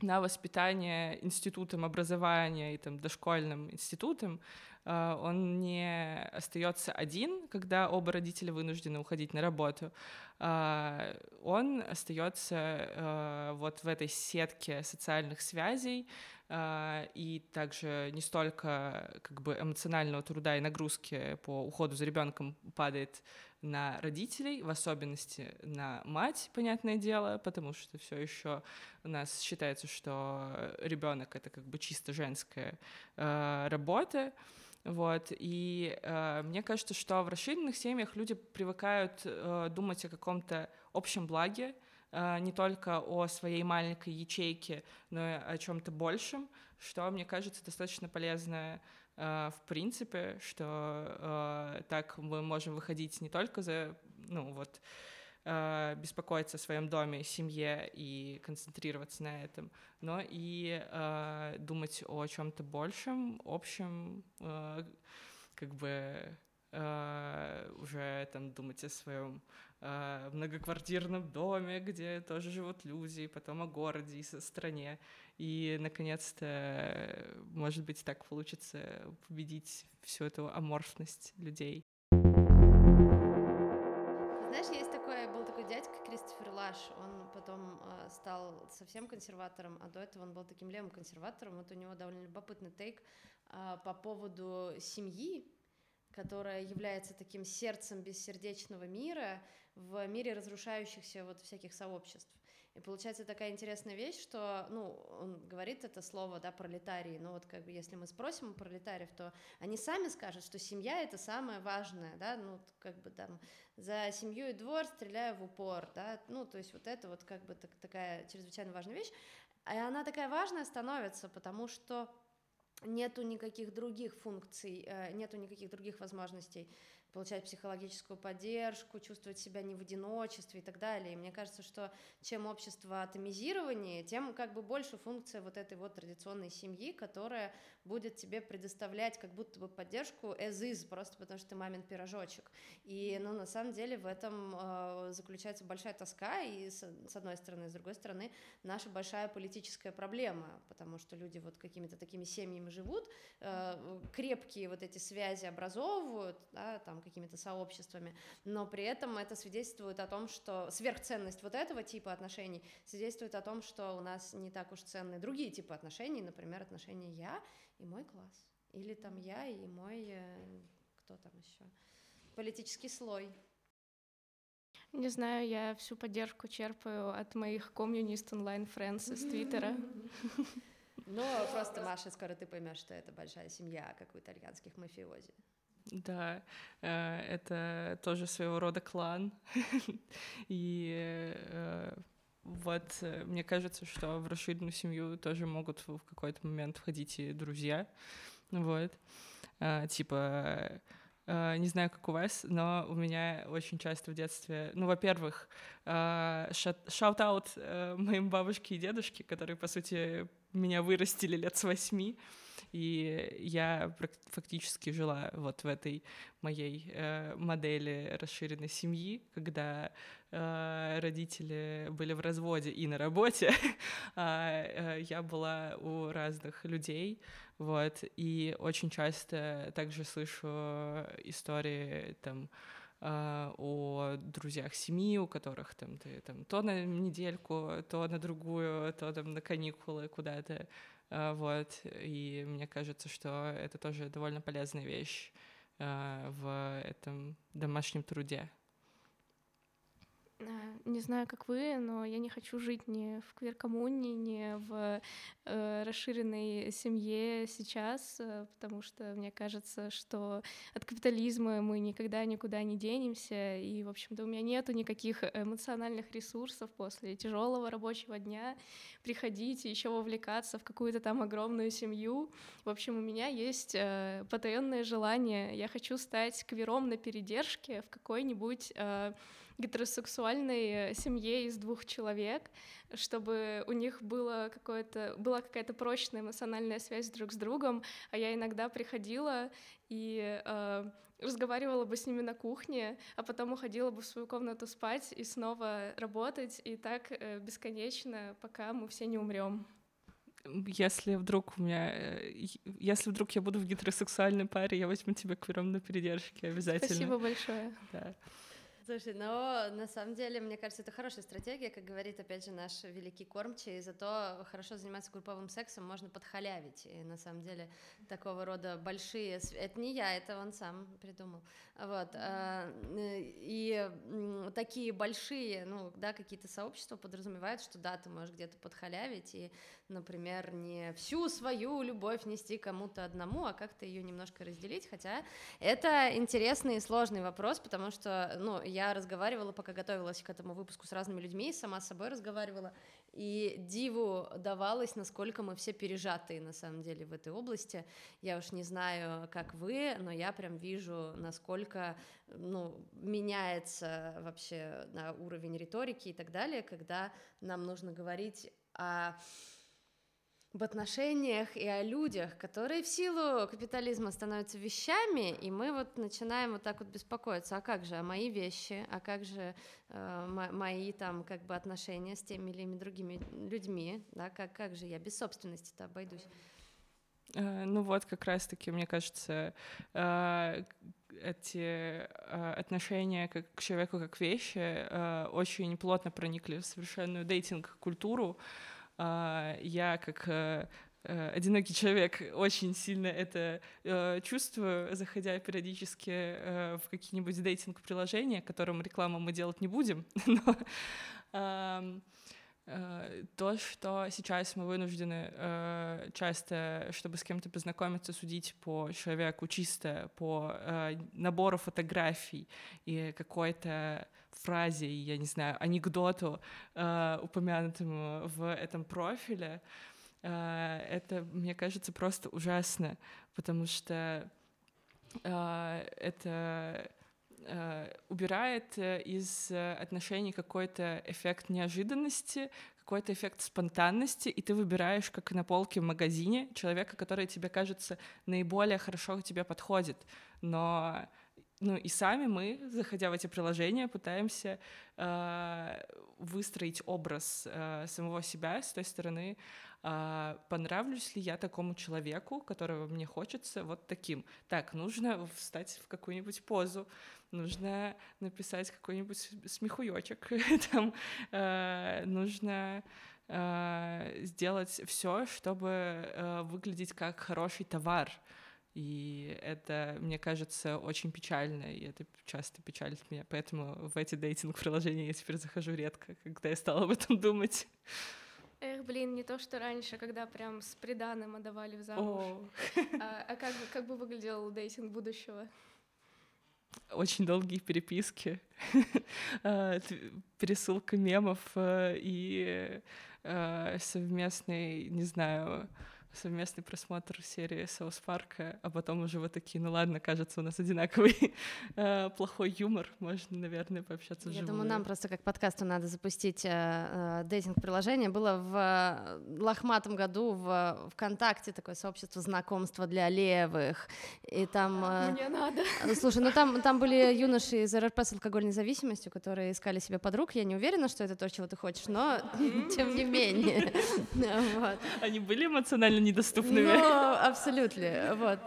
на воспитание институтом образования и там дошкольным институтом, он не остается один, когда оба родителя вынуждены уходить на работу. А, он остается а, вот в этой сетке социальных связей, и также не столько как бы эмоционального труда и нагрузки по уходу за ребенком падает на родителей, в особенности на мать, понятное дело, потому что все еще у нас считается, что ребенок это как бы чисто женская работа. Вот, и э, мне кажется, что в расширенных семьях люди привыкают э, думать о каком-то общем благе, э, не только о своей маленькой ячейке, но и о чем-то большем, что, мне кажется, достаточно полезное Э, в принципе, что э, так мы можем выходить не только за, ну вот, э, беспокоиться о своем доме, семье и концентрироваться на этом, но и э, думать о чем-то большем, общем, э, как бы э, уже там думать о своем э, многоквартирном доме, где тоже живут люди, потом о городе и со стране. И, наконец-то, может быть, так получится победить всю эту аморфность людей. Лаш, он потом э, стал совсем консерватором, а до этого он был таким левым консерватором. Вот у него довольно любопытный тейк э, по поводу семьи, которая является таким сердцем бессердечного мира в мире разрушающихся вот всяких сообществ. И получается такая интересная вещь, что, ну, он говорит это слово, да, пролетарии, но вот как бы если мы спросим у пролетариев, то они сами скажут, что семья это самое важное, да, ну, как бы там за семью и двор стреляю в упор, да, ну, то есть вот это вот как бы так, такая чрезвычайно важная вещь, и она такая важная становится, потому что нету никаких других функций, э, нету никаких других возможностей получать психологическую поддержку, чувствовать себя не в одиночестве и так далее. И мне кажется, что чем общество атомизированнее, тем как бы больше функция вот этой вот традиционной семьи, которая будет тебе предоставлять как будто бы поддержку as is, просто потому что ты мамин пирожочек. И, ну, на самом деле в этом э, заключается большая тоска, и с, с одной стороны, с другой стороны, наша большая политическая проблема, потому что люди вот какими-то такими семьями живут, э, крепкие вот эти связи образовывают, да, там, какими-то сообществами, но при этом это свидетельствует о том, что сверхценность вот этого типа отношений свидетельствует о том, что у нас не так уж ценны другие типы отношений, например, отношения я и мой класс, или там я и мой, э, кто там еще, политический слой. Не знаю, я всю поддержку черпаю от моих комьюнист онлайн friends из Твиттера. [LAUGHS] Ну, просто, Маша, скоро ты поймешь, что это большая семья, как у итальянских мафиози. Да, э, это тоже своего рода клан. [LAUGHS] И э, вот э, мне кажется, что в расширенную семью тоже могут в какой-то момент входить и друзья. Вот. Типа, не знаю, как у вас, но у меня очень часто в детстве, ну, во-первых, shout-out моим бабушке и дедушке, которые, по сути, меня вырастили лет с восьми, и я фактически жила вот в этой моей э, модели расширенной семьи, когда э, родители были в разводе и на работе, [LAUGHS] а э, я была у разных людей, вот, и очень часто также слышу истории там о друзьях семьи, у которых там ты там то на недельку, то на другую, то там на каникулы куда-то, вот, и мне кажется, что это тоже довольно полезная вещь в этом домашнем труде. Э, не знаю, как вы, но я не хочу жить ни в квир-коммуне, ни в э, расширенной семье сейчас, э, потому что мне кажется, что от капитализма мы никогда никуда не денемся, и, в общем-то, у меня нету никаких эмоциональных ресурсов после тяжелого рабочего дня приходить и еще вовлекаться в какую-то там огромную семью. В общем, у меня есть э, потаенное желание, я хочу стать квиром на передержке в какой-нибудь э, гетеросексуальной э, семье из двух человек, чтобы у них было какое-то, была какая-то прочная эмоциональная связь друг с другом, а я иногда приходила и э, разговаривала бы с ними на кухне, а потом уходила бы в свою комнату спать и снова работать, и так э, бесконечно, пока мы все не умрем. Если вдруг у меня, э, если вдруг я буду в гетеросексуальной паре, я возьму тебя к на передержке обязательно. Спасибо большое. Да. Слушай, но на самом деле, мне кажется, это хорошая стратегия, как говорит, опять же, наш великий кормчий, зато хорошо заниматься групповым сексом можно подхалявить, и на самом деле такого рода большие... Это не я, это он сам придумал. Вот. А, и такие большие, ну, да, какие-то сообщества подразумевают, что да, ты можешь где-то подхалявить и, например, не всю свою любовь нести кому-то одному, а как-то ее немножко разделить, хотя это интересный и сложный вопрос, потому что, ну, я разговаривала, пока готовилась к этому выпуску с разными людьми, сама с собой разговаривала, и диву давалось, насколько мы все пережатые на самом деле в этой области. Я уж не знаю, как вы, но я прям вижу, насколько ну, меняется вообще на уровень риторики и так далее, когда нам нужно говорить о об отношениях и о людях, которые в силу капитализма становятся вещами, и мы вот начинаем вот так вот беспокоиться, а как же, а мои вещи, а как же э, мои там как бы отношения с теми или другими людьми, да, как, как же я без собственности-то обойдусь? Э, ну вот как раз-таки, мне кажется, э, эти отношения как к человеку как вещи очень плотно проникли в совершенную дейтинг-культуру, я как э, э, одинокий человек очень сильно это э, чувствую, заходя периодически в какие-нибудь дейтинг-приложения, которым рекламу мы делать не будем, [LAUGHS] но то, что сейчас мы вынуждены э, часто, чтобы с кем-то познакомиться, судить по человеку чисто по э, набору фотографий и какой-то фразе, я не знаю, анекдоту, э, упомянутому в этом профиле, э, это, мне кажется, просто ужасно, потому что э, это э, убирает э, из отношений какой-то эффект неожиданности, какой-то эффект спонтанности, и ты выбираешь, как на полке в магазине, человека, который тебе кажется наиболее хорошо к тебе подходит. Но ну и сами мы, заходя в эти приложения, пытаемся э, выстроить образ э, самого себя с той стороны, э, понравлюсь ли я такому человеку, которого мне хочется, вот таким. Так, нужно встать в какую-нибудь позу, нужно написать какой-нибудь смехуёчек, [LAUGHS] там, э, нужно э, сделать все, чтобы э, выглядеть как хороший товар, и это, мне кажется, очень печально, и это часто печалит меня. Поэтому в эти дейтинг-приложения я теперь захожу редко, когда я стала об этом думать. Эх, блин, не то, что раньше, когда прям с приданым отдавали в замуж. А, а как, как бы выглядел дейтинг будущего? Очень долгие переписки, [LAUGHS] а, пересылка мемов э, и э, совместный, не знаю, совместный просмотр серии Саус Парка, а потом уже вот такие, ну ладно, кажется, у нас одинаковый [LAUGHS] э, плохой юмор, можно, наверное, пообщаться Я думаю, нам просто как подкасту надо запустить э, э, дейтинг-приложение. Было в э, лохматом году в ВКонтакте такое сообщество знакомства для левых, и там... Э, Мне надо. Э, слушай, ну там, там были юноши из РРП с алкогольной зависимостью, которые искали себе подруг. Я не уверена, что это то, чего ты хочешь, но тем не менее. [LAUGHS] Они были эмоционально недоступными. Ну, абсолютно, вот.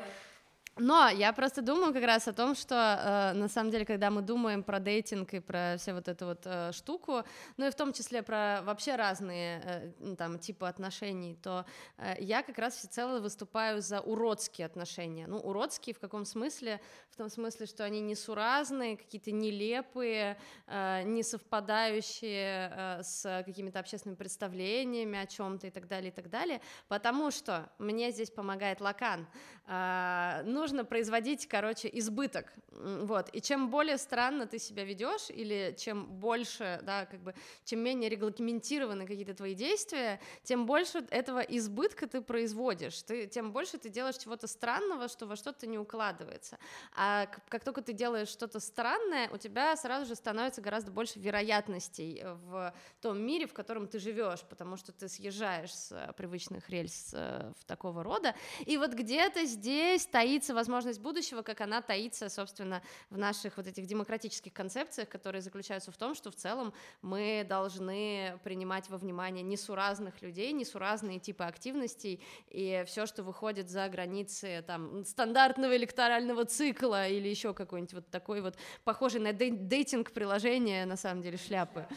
Но я просто думаю как раз о том, что э, на самом деле, когда мы думаем про дейтинг и про все вот эту вот э, штуку, ну и в том числе про вообще разные э, там типы отношений, то э, я как раз всецело выступаю за уродские отношения. Ну, уродские в каком смысле? В том смысле, что они несуразные, какие-то нелепые, э, не совпадающие э, с какими-то общественными представлениями о чем-то и так далее, и так далее, потому что мне здесь помогает Лакан. Ну, нужно производить, короче, избыток, вот, и чем более странно ты себя ведешь, или чем больше, да, как бы, чем менее регламентированы какие-то твои действия, тем больше этого избытка ты производишь, ты, тем больше ты делаешь чего-то странного, что во что-то не укладывается, а как только ты делаешь что-то странное, у тебя сразу же становится гораздо больше вероятностей в том мире, в котором ты живешь, потому что ты съезжаешь с привычных рельс э, в такого рода, и вот где-то здесь таится возможность будущего, как она таится, собственно, в наших вот этих демократических концепциях, которые заключаются в том, что в целом мы должны принимать во внимание несуразных людей, несуразные типы активностей, и все, что выходит за границы там, стандартного электорального цикла или еще какой-нибудь вот такой вот похожий на дейтинг-приложение, на самом деле, шляпы.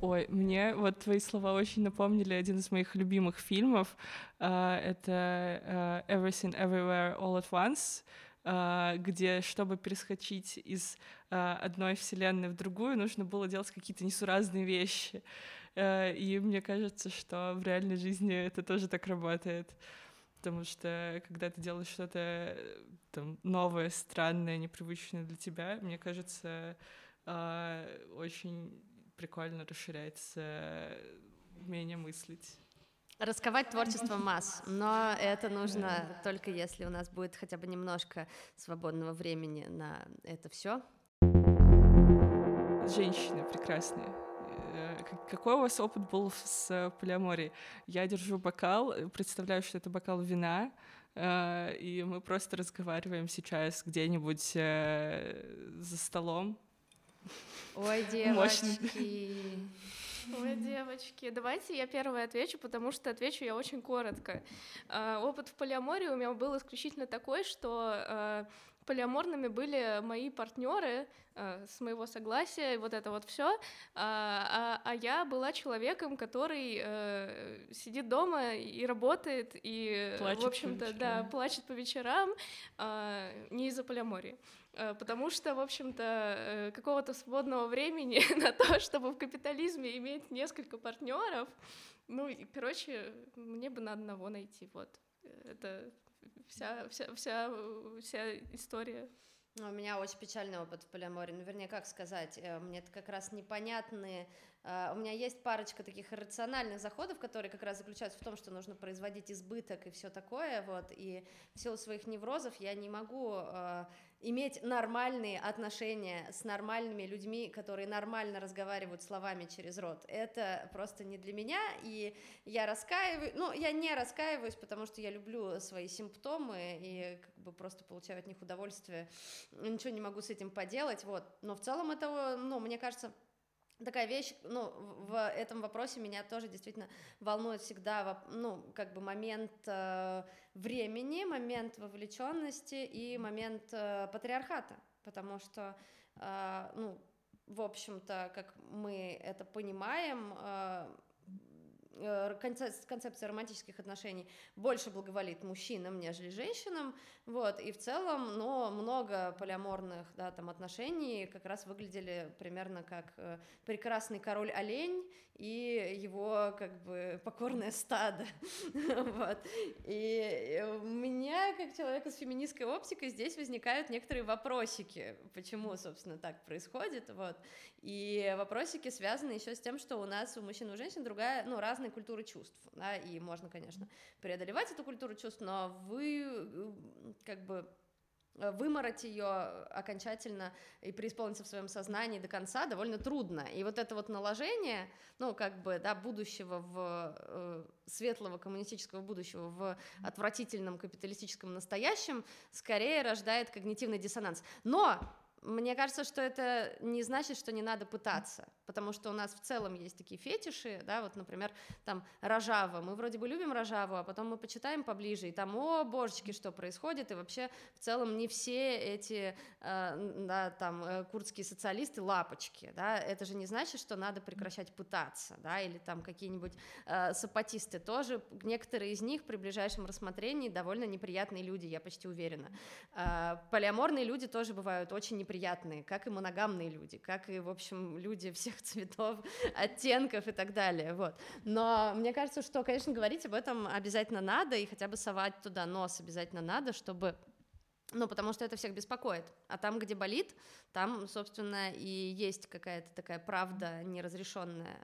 Ой, мне вот твои слова очень напомнили один из моих любимых фильмов. Uh, это uh, Everything Everywhere All at Once, uh, где, чтобы перескочить из одной вселенной в другую, нужно было делать какие-то несуразные вещи. И мне кажется, что в реальной жизни это тоже так работает. Потому что когда ты делаешь что-то там, новое, странное, непривычное для тебя, мне кажется, очень прикольно расширяется умение мыслить. Расковать творчество масс, но это нужно только если у нас будет хотя бы немножко свободного времени на это все. Женщины прекрасные. Э, какой у вас опыт был с полиаморией? Я держу бокал, представляю, что это бокал вина, э, и мы просто разговариваем сейчас где-нибудь э, за столом, Ой, девочки. Ой, девочки, давайте я первая отвечу, потому что отвечу я очень коротко. А, опыт в полиамории у меня был исключительно такой, что а, полиаморными были мои партнеры э, с моего согласия, и вот это вот все, а, а, а я была человеком, который э, сидит дома и работает, и, плачет в общем-то, да, плачет по вечерам, э, не из-за полиамории. Э, потому что, в общем-то, э, какого-то свободного времени [LAUGHS] на то, чтобы в капитализме иметь несколько партнеров, ну, и, короче, мне бы на одного найти, вот. Это вся, вся, вся, вся история. У меня очень печальный опыт в полиаморе. Ну, вернее, как сказать, э, мне это как раз непонятные... У меня есть парочка таких рациональных заходов, которые как раз заключаются в том, что нужно производить избыток и все такое, вот, и в силу своих неврозов я не могу иметь нормальные отношения с нормальными людьми, которые нормально разговаривают словами через рот. Это просто не для меня, и я раскаиваюсь, ну, я не раскаиваюсь, потому что я люблю свои симптомы и как бы просто получаю от них удовольствие, ничего не могу с этим поделать, вот. Но в целом это, ну, мне кажется, такая вещь, ну, в этом вопросе меня тоже действительно волнует всегда, ну, как бы момент э, времени, момент вовлеченности и момент э, патриархата, потому что, э, ну, в общем-то, как мы это понимаем, э, концепция романтических отношений больше благоволит мужчинам, нежели женщинам, вот, и в целом, но много полиаморных, да, там отношений как раз выглядели примерно как э, прекрасный король-олень и его, как бы, покорное стадо, [LAUGHS] вот, и у меня, как человека с феминистской оптикой, здесь возникают некоторые вопросики, почему, собственно, так происходит, вот, и вопросики связаны еще с тем, что у нас у мужчин и у женщин другая, ну, разная культура чувств, да, и можно, конечно, преодолевать эту культуру чувств, но вы э, как бы э, вымороть ее окончательно и преисполниться в своем сознании до конца довольно трудно. И вот это вот наложение, ну, как бы, да, будущего в э, светлого коммунистического будущего в отвратительном капиталистическом настоящем скорее рождает когнитивный диссонанс. Но мне кажется, что это не значит, что не надо пытаться. Потому что у нас в целом есть такие фетиши, да, вот, например, там Рожава, мы вроде бы любим Рожаву, а потом мы почитаем поближе, и там, о, божечки, что происходит, и вообще в целом не все эти, э, да, там, э, курдские социалисты лапочки, да, это же не значит, что надо прекращать пытаться, да, или там какие-нибудь э, сапатисты тоже, некоторые из них при ближайшем рассмотрении довольно неприятные люди, я почти уверена. Э, полиаморные люди тоже бывают очень неприятные, как и моногамные люди, как и, в общем, люди всех цветов, [LAUGHS] оттенков и так далее, вот. Но мне кажется, что, конечно, говорить об этом обязательно надо, и хотя бы совать туда нос обязательно надо, чтобы ну, потому что это всех беспокоит. А там, где болит, там, собственно, и есть какая-то такая правда неразрешенная.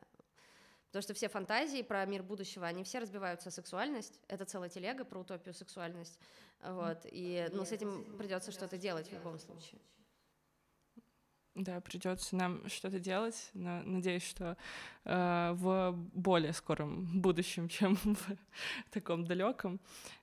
Потому что все фантазии про мир будущего, они все разбиваются о сексуальность. Это целая телега про утопию сексуальность. Вот. И ну, с этим придется что-то делать в любом случае. Да, придется нам что-то делать, но надеюсь, что э, в более скором будущем, [LAUGHS] чем в таком далеком.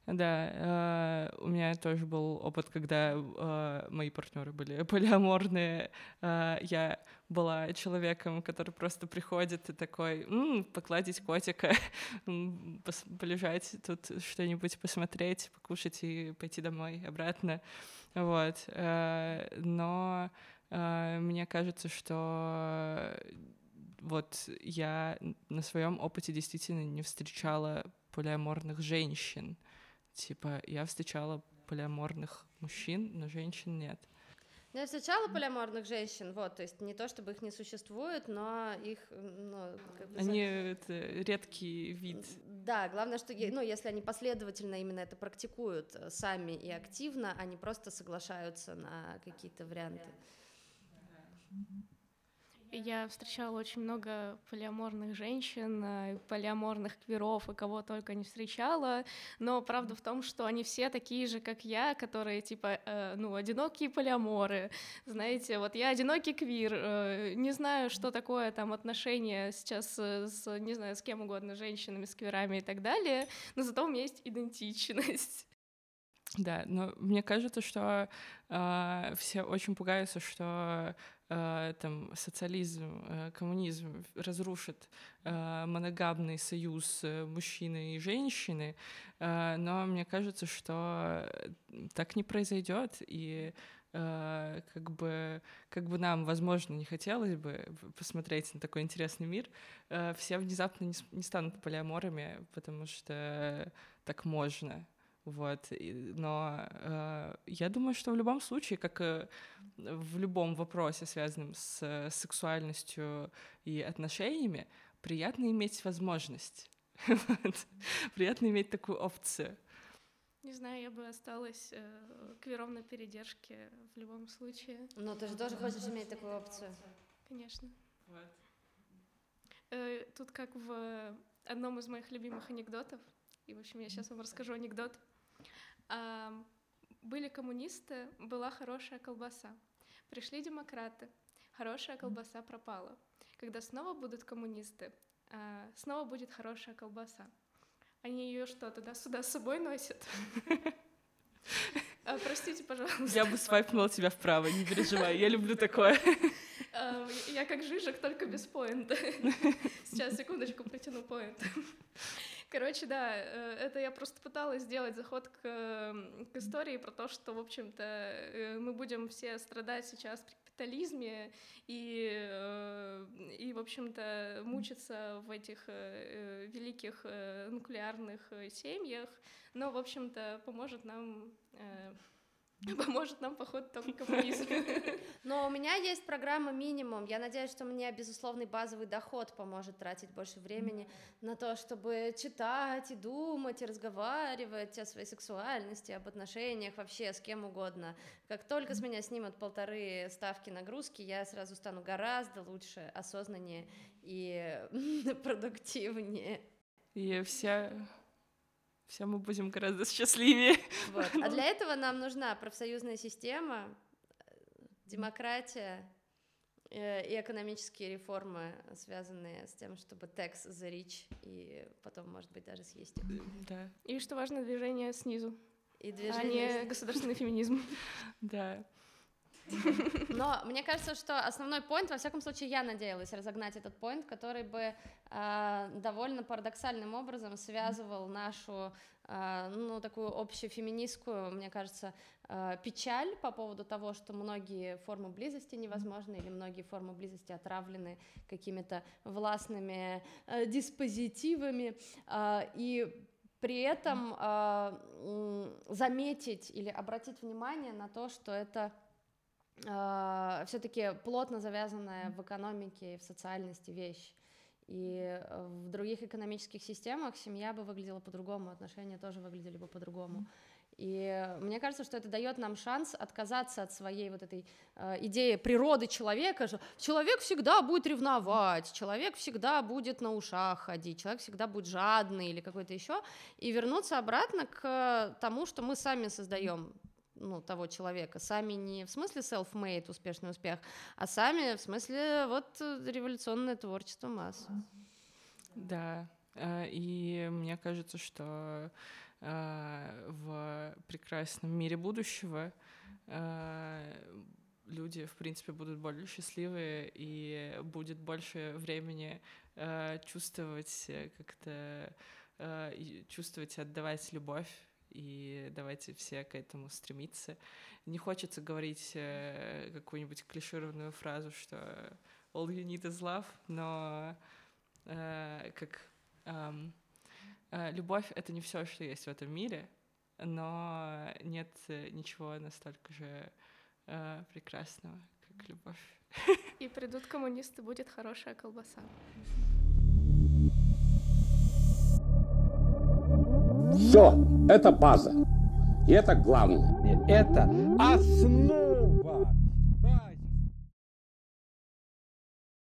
Да, э, у меня тоже был опыт, когда э, мои партнеры были [LAUGHS] полиаморные. Э, я была человеком, который просто приходит и такой, м-м, покладить котика, [LAUGHS] полежать тут что-нибудь посмотреть, покушать и пойти домой обратно. Вот. Э, но мне кажется, что вот я на своем опыте действительно не встречала полиаморных женщин. Типа, я встречала полиаморных мужчин, но женщин нет. Ну, я встречала полиаморных женщин, вот, то есть не то, чтобы их не существует, но их, ну, как бы... Они это редкий вид. Да, главное, что, ну, если они последовательно именно это практикуют э, сами и активно, они просто соглашаются на какие-то варианты. Я встречала очень много полиаморных женщин, э, полиаморных квиров и кого только не встречала, но правда в том, что они все такие же, как я, которые типа, э, ну, одинокие полиаморы, знаете, вот я одинокий квир, э, не знаю, что такое там отношения сейчас с, не знаю, с кем угодно, женщинами, с квирами и так далее, но зато у меня есть идентичность. Да, но мне кажется, что э, все очень пугаются, что э, там социализм, э, коммунизм разрушит э, моногамный союз э, мужчины и женщины, э, но мне кажется, что так не произойдет и как бы, как бы нам, возможно, не хотелось бы посмотреть на такой интересный мир, все внезапно не, не станут полиаморами, потому что так можно. Вот. Но э, я думаю, что в любом случае, как и в любом вопросе, связанном с сексуальностью и отношениями, приятно иметь возможность. [LAUGHS] Приятно иметь такую опцию. Не знаю, я бы осталась э, квером на передержке в любом случае. Но ты же тоже хочешь иметь такую опцию. Конечно. Вот. Э, тут как в одном из моих любимых анекдотов, и, в общем, я сейчас вам расскажу анекдот. Были коммунисты, была хорошая колбаса. Пришли демократы, хорошая колбаса пропала. Когда снова будут коммунисты, а, снова будет хорошая колбаса. Они ее что, туда-сюда с собой носят? А, простите, пожалуйста. Я бы свайпнула тебя вправо, не переживай, я люблю такое. А, я как Жижик, только без поинта. Сейчас, секундочку, протяну поинт. Короче, да, э, это я просто пыталась сделать заход к, к истории про то, что, в общем-то, э, мы будем все страдать сейчас при капитализме и, э, и в общем-то, мучиться в этих великих нуклеарных семьях, но, в общем-то, поможет нам [LAUGHS] Поможет нам поход только коммунизм. [LAUGHS] Но у меня есть программа минимум. Я надеюсь, что мне безусловный базовый доход поможет тратить больше времени на то, чтобы читать и думать, и разговаривать о своей сексуальности, об отношениях вообще с кем угодно. Как только с меня снимут полторы ставки нагрузки, я сразу стану гораздо лучше, осознаннее и [LAUGHS] продуктивнее. И все все мы будем гораздо счастливее. Вот. А для [LAUGHS] этого нам нужна профсоюзная система, демократия э, и экономические реформы, связанные с тем, чтобы текс зарич и потом, может быть, даже съесть их. Да. И что важно, движение снизу. И движение... А не государственный феминизм. [LAUGHS] Да. Но мне кажется, что основной поинт, во всяком случае, я надеялась разогнать этот поинт, который бы э, довольно парадоксальным образом связывал нашу, э, ну, такую общефеминистскую, мне кажется, э, печаль по поводу того, что многие формы близости невозможны или многие формы близости отравлены какими-то властными э, диспозитивами, э, и при этом э, заметить или обратить внимание на то, что это э, все-таки плотно завязанная в экономике и в социальности вещь. И в других экономических системах семья бы выглядела по-другому, отношения тоже выглядели бы по-другому. И мне кажется, что это дает нам шанс отказаться от своей вот этой э, идеи природы человека, что человек всегда будет ревновать, человек всегда будет на ушах ходить, человек всегда будет жадный или какой-то еще, и вернуться обратно к тому, что мы сами создаем ну, того человека, сами не в смысле self-made, успешный успех, а сами в смысле вот революционное творчество масс. Да, э, и мне кажется, что Э, в прекрасном мире будущего э, люди, в принципе, будут более счастливые и будет больше времени э, чувствовать как-то чувствовать и отдавать любовь и давайте все к этому стремиться. Не хочется говорить какую-нибудь клишированную фразу, что all you need is love, но как um, Э, любовь — это не все, что есть в этом мире, но нет э, ничего настолько же э, прекрасного, как любовь. И придут коммунисты, будет хорошая колбаса. Все, это база. И это главное. Это основа.